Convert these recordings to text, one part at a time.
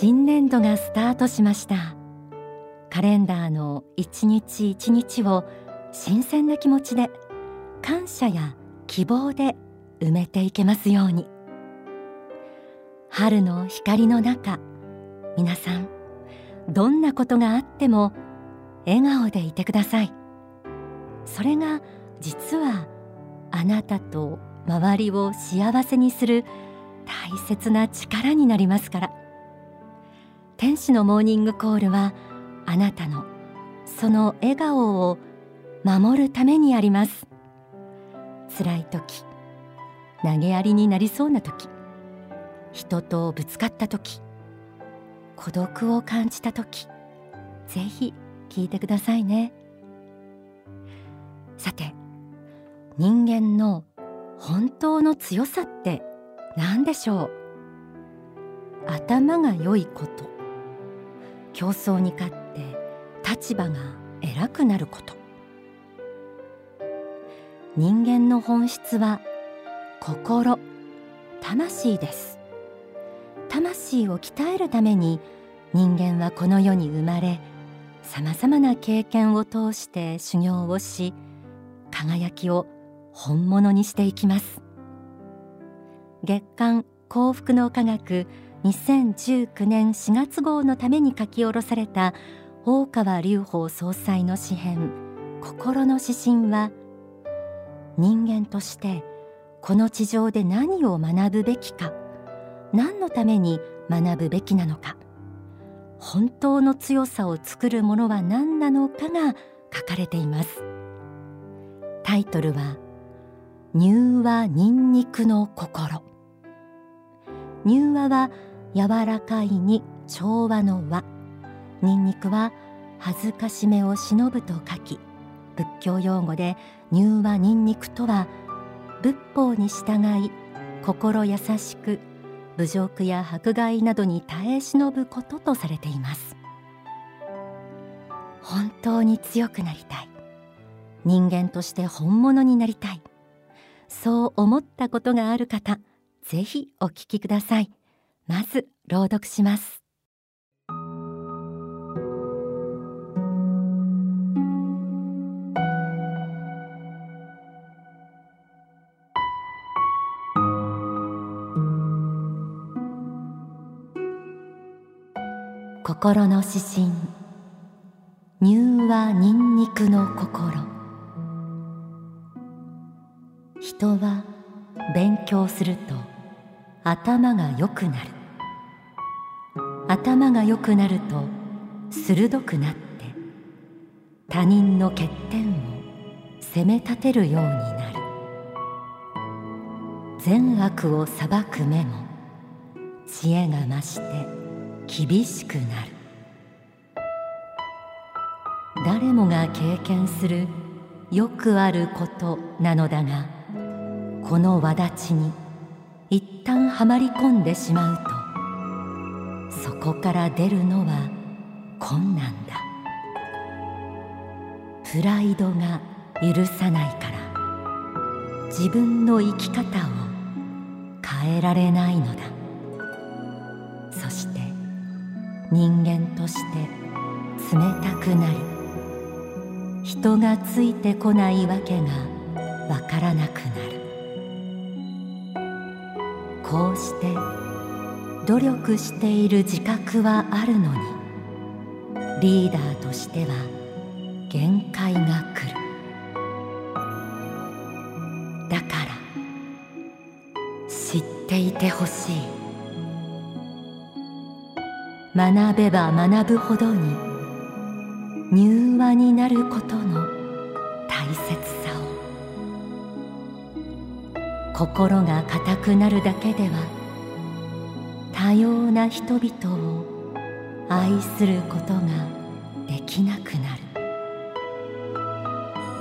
新年度がスタートしました。カレンダーの一日一日を新鮮な気持ちで感謝や希望で埋めていけますように。春の光の中皆さんどんなことがあっても笑顔でいてください。それが実はあなたと周りを幸せにする大切な力になりますから。天使のモーニングコールはあなたのその笑顔を守るためにあります。辛い時投げやりになりそうな時人とぶつかった時孤独を感じた時ぜひ聞いてくださいね。さて人間の本当の強さって何でしょう？頭が良いこと。競争に勝って立場が偉くなること。人間の本質は心魂です。魂を鍛えるために人間はこの世に生まれさまざまな経験を通して修行をし輝きを本物にしていきます。月刊幸福の科学2019年4月号のために書き下ろされた大川隆法総裁の詩編。心の指針は人間としてこの地上で何を学ぶべきか。何のために学ぶべきなのか。本当の強さを作るものは何なのかが書かれています。タイトルは乳和ニンニクの心。乳和は柔らかいに調和の和ニンニクは恥ずかしめを忍ぶと書き仏教用語で乳和ニンニクとは仏法に従い心優しく侮辱や迫害などに耐え忍ぶこととされています。本当に強くなりたい。人間として本物になりたい。そう思ったことがある方ぜひお聞きください。まず朗読します。心の指針。乳和ニンニクの心。人は勉強すると頭が良くなる。頭が良くなると鋭くなって他人の欠点を責め立てるようになる。善悪を裁く目も知恵が増して厳しくなる。誰もが経験するよくあることなのだがこの轍に一旦はまり込んでしまうとそこから出るのは困難だ。プライドが許さないから。自分の生き方を変えられないのだ。そして人間として冷たくなり人がついてこないわけがわからなくなる。こうして努力している自覚はあるのにリーダーとしては限界が来る。だから知っていてほしい。学べば学ぶほどに柔和になることの大切さを。心が固くなるだけでは多様な人々を愛することができなくなる。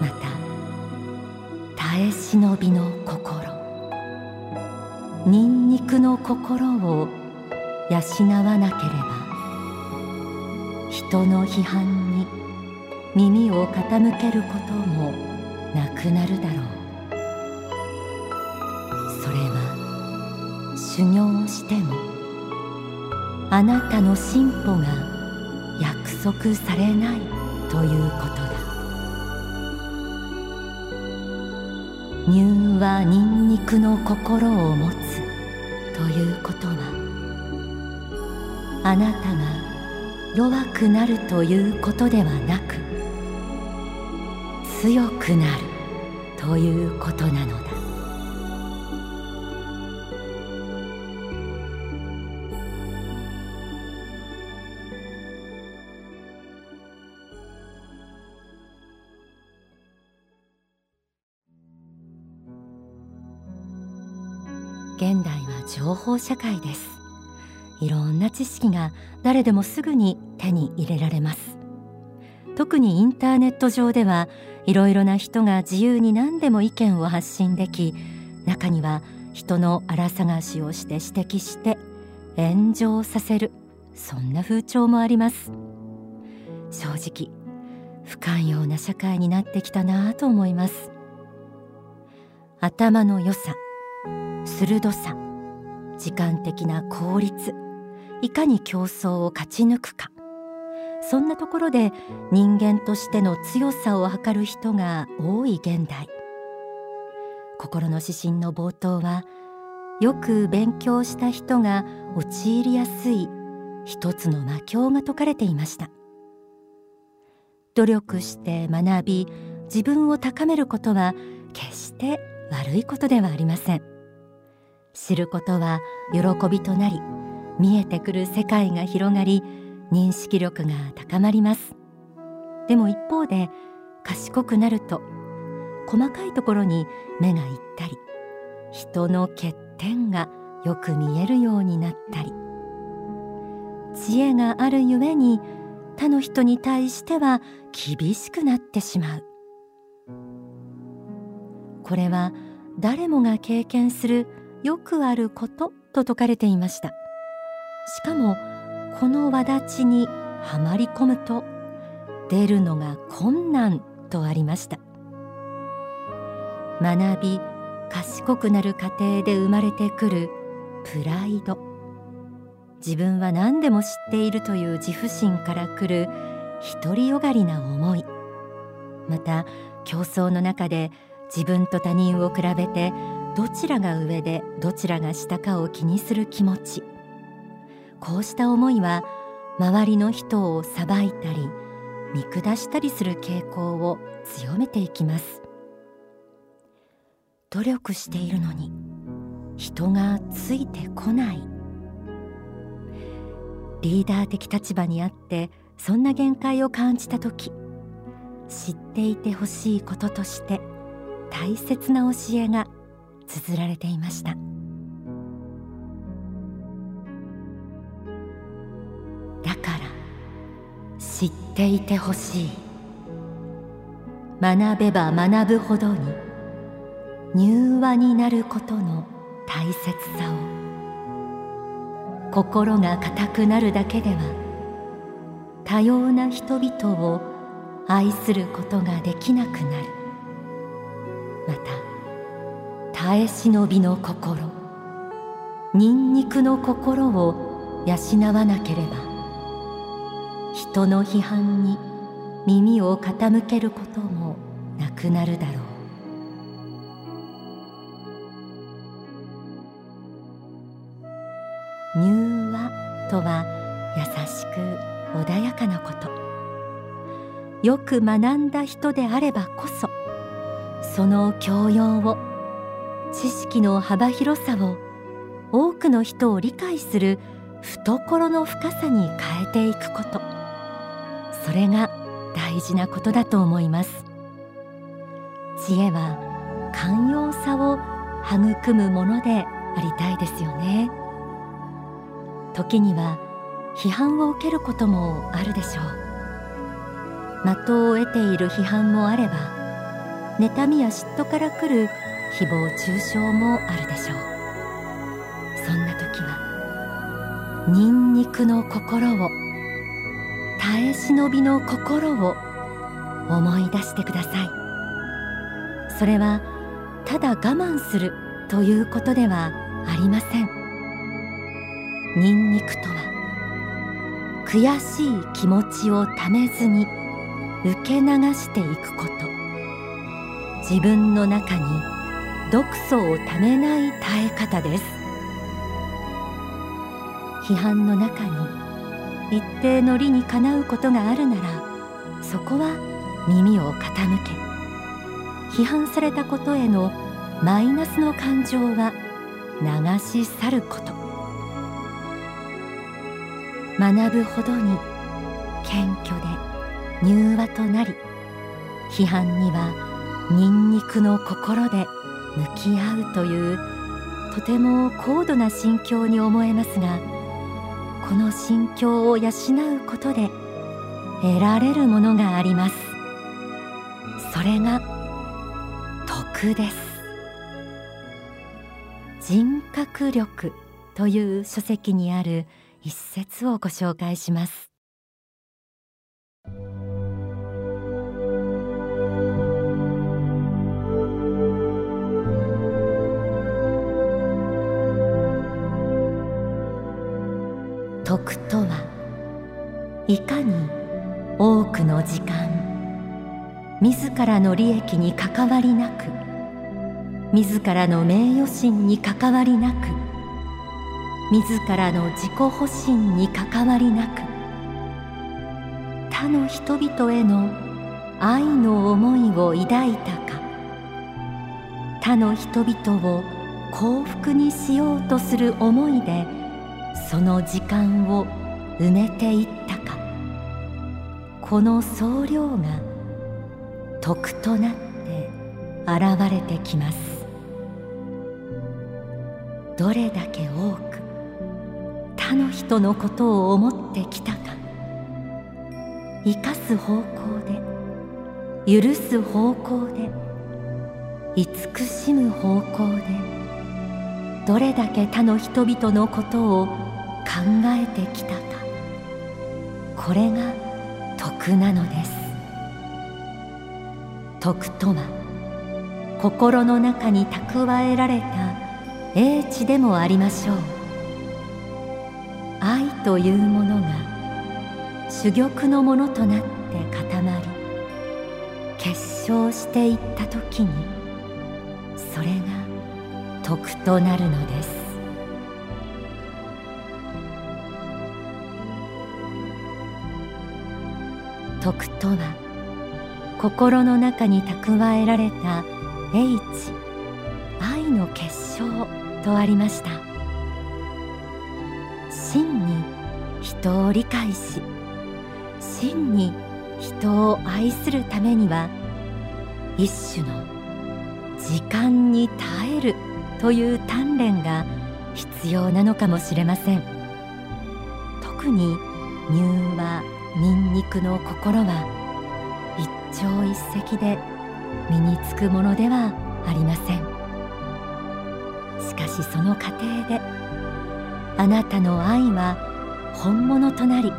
また耐え忍びの心ニンニクの心を養わなければ人の批判に耳を傾けることもなくなるだろう。それは修行あなたの進歩が約束されないということだ。乳はニンニクの心を持つということはあなたが弱くなるということではなく強くなるということなのだ。現代は情報社会です。いろんな知識が誰でもすぐに手に入れられます。特にインターネット上ではいろいろな人が自由に何でも意見を発信でき中には人の荒探しをして指摘して炎上させるそんな風潮もあります。正直不寛容な社会になってきたなと思います。頭の良さ鋭さ時間的な効率いかに競争を勝ち抜くか。そんなところで人間としての強さを図る人が多い現代。心の指針の冒頭はよく勉強した人が陥りやすい一つの魔境が説かれていました。努力して学び自分を高めることは決して悪いことではありません。知ることは喜びとなり見えてくる世界が広がり認識力が高まります。でも一方で賢くなると細かいところに目がいったり人の欠点がよく見えるようになったり知恵があるゆえに他の人に対しては厳しくなってしまう。これは誰もが経験するよくあることと説かれていました。しかもこの轍にはまり込むと出るのが困難とありました。学び賢くなる過程で生まれてくるプライド。自分は何でも知っているという自負心からくる独りよがりな思い。また競争の中で自分と他人を比べてどちらが上でどちらが下かを気にする気持ち。こうした思いは周りの人を裁いたり見下したりする傾向を強めていきます。努力しているのに人がついてこない。リーダー的立場にあってそんな限界を感じた時知っていてほしいこととして大切な教えが綴られていました。だから知っていてほしい。学べば学ぶほどに柔和になることの大切さを。心が固くなるだけでは多様な人々を愛することができなくなる。また耐え忍びの心。ニンニクの心を養わなければ人の批判に耳を傾けることもなくなるだろう。柔和とは優しく穏やかなこと。よく学んだ人であればこそその教養を知識の幅広さを多くの人を理解する懐の深さに変えていくこと。それが大事なことだと思います。知恵は寛容さを育むものでありたいですよね。時には批判を受けることもあるでしょう。的を得ている批判もあれば妬みや嫉妬からくる誹謗中傷もあるでしょう。そんな時はニンニクの心を耐え忍びの心を思い出してください。それはただ我慢するということではありません。ニンニクとは悔しい気持ちをためずに受け流していくこと。自分の中に毒素をためない耐え方です。批判の中に一定の理にかなうことがあるならそこは耳を傾け。批判されたことへのマイナスの感情は流し去ること。学ぶほどに謙虚で柔和となり批判にはニンニクの心で向き合うというとても高度な心境に思えますがこの心境を養うことで得られるものがあります。それが徳です。人格力という書籍にある一節をご紹介します。徳とはいかに多くの時間自らの利益に関わりなく自らの名誉心に関わりなく自らの自己保身に関わりなく他の人々への愛の思いを抱いたか他の人々を幸福にしようとする思いでその時間を埋めていったか。この総量が徳となって現れてきます。どれだけ多く他の人のことを思ってきたか。生かす方向で許す方向で慈しむ方向でどれだけ他の人々のことを考えてきたか。これが徳なのです。徳とは心の中に蓄えられた英知でもありましょう。愛というものが珠玉のものとなって固まり結晶していった時にそれが徳となるのです。徳とは心の中に蓄えられた英知愛の結晶とありました。真に人を理解し真に人を愛するためには一種の時間に耐えるという鍛錬が必要なのかもしれません。特に柔和ニンニクの心は一朝一夕で身につくものではありません。しかしその過程であなたの愛は本物となり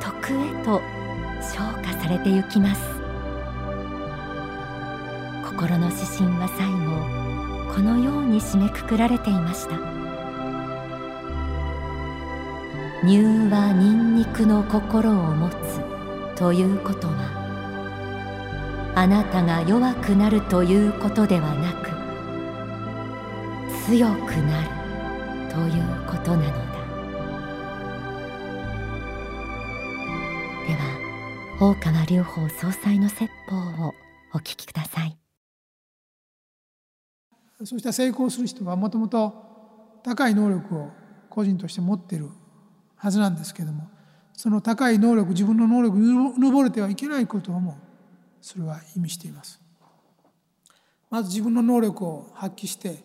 徳へと昇華されてゆきます。心の指針は最後このように締めくくられていました。乳はニンニクの心を持つということはあなたが弱くなるということではなく強くなるということなのだ。では大川隆法総裁の説法をお聞きください。そうした成功する人はもともと高い能力を個人として持っているはずなんですけどもその高い能力自分の能力にぼれてはいけないことをもそれは意味しています。まず自分の能力を発揮して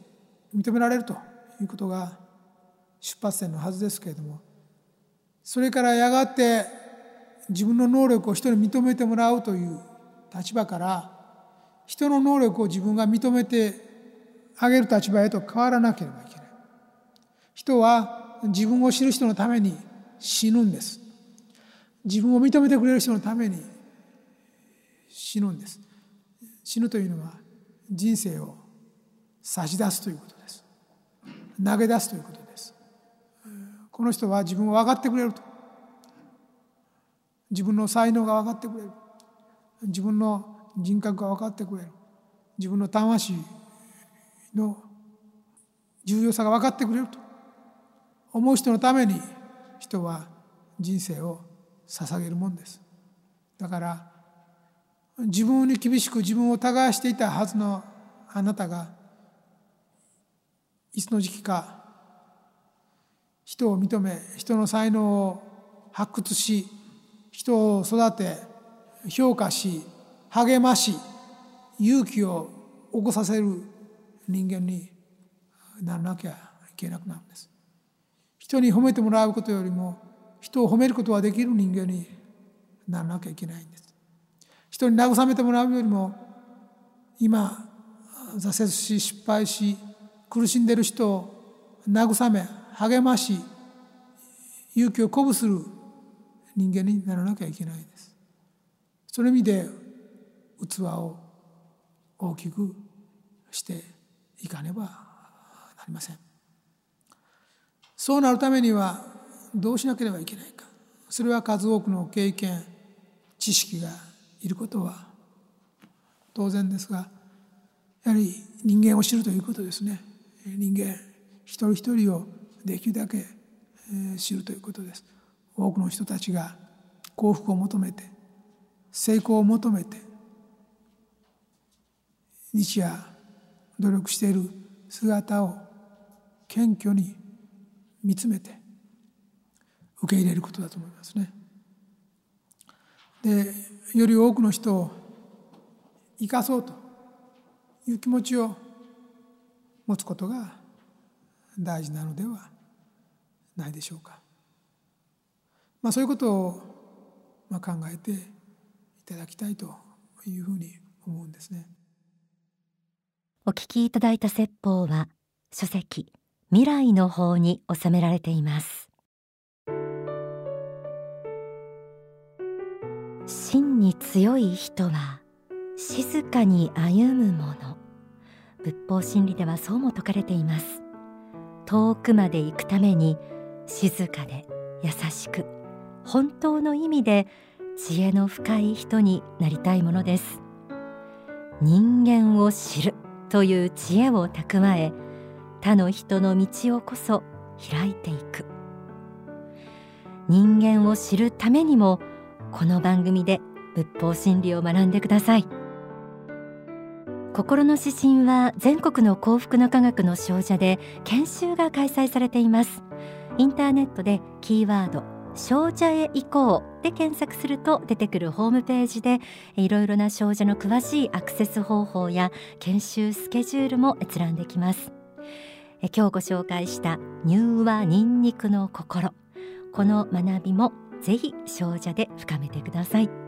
認められるということが出発点のはずですけれどもそれからやがて自分の能力を人に認めてもらうという立場から人の能力を自分が認めてあげる立場へと変わらなければいけない。人は自分を知る人のために死ぬんです。自分を認めてくれる人のために死ぬんです。死ぬというのは人生を差し出すということです。投げ出すということです。この人は自分を分かってくれると。自分の才能が分かってくれる。自分の人格が分かってくれる。自分の魂の重要さが分かってくれると思う人のために人は人生を捧げるもんです。だから自分に厳しく自分を耕していたはずのあなたがいつの時期か人を認め人の才能を発掘し人を育て評価し励まし勇気を起こさせる人間にならなきゃいけなくなるんです。人に褒めてもらうことよりも人を褒めることができる人間にならなきゃいけないんです。人に慰めてもらうよりも今挫折し失敗し苦しんでる人を慰め励まし勇気を鼓舞する人間にならなきゃいけないです。その意味で器を大きくしていかねばなりません。そうなるためにはどうしなければいけないか。それは数多くの経験知識がいることは当然ですがやはり人間を知るということですね。人間一人一人をできるだけ知るということです。多くの人たちが幸福を求めて成功を求めて日夜努力している姿を謙虚に見つめて受け入れることだと思いますね。でより多くの人を生かそうという気持ちを持つことが大事なのではないでしょうか。まあ、そういうことをまあ考えていただきたいというふうに思うんですね。お聞きいただいた説法は書籍未来の方に収められています。真に強い人は静かに歩むもの。仏法真理ではそうも説かれています。遠くまで行くために静かで優しく本当の意味で知恵の深い人になりたいものです。人間を知るという知恵を蓄え他の人の道をこそ開いていく。人間を知るためにもこの番組で仏法真理を学んでください。心の指針は全国の幸福の科学の少女で研修が開催されています。インターネットでキーワード少女へ行こうで検索すると出てくるホームページでいろいろな少女の詳しいアクセス方法や研修スケジュールも閲覧できます。今日ご紹介した乳和ニンニクの心。この学びもぜひ少女で深めてください。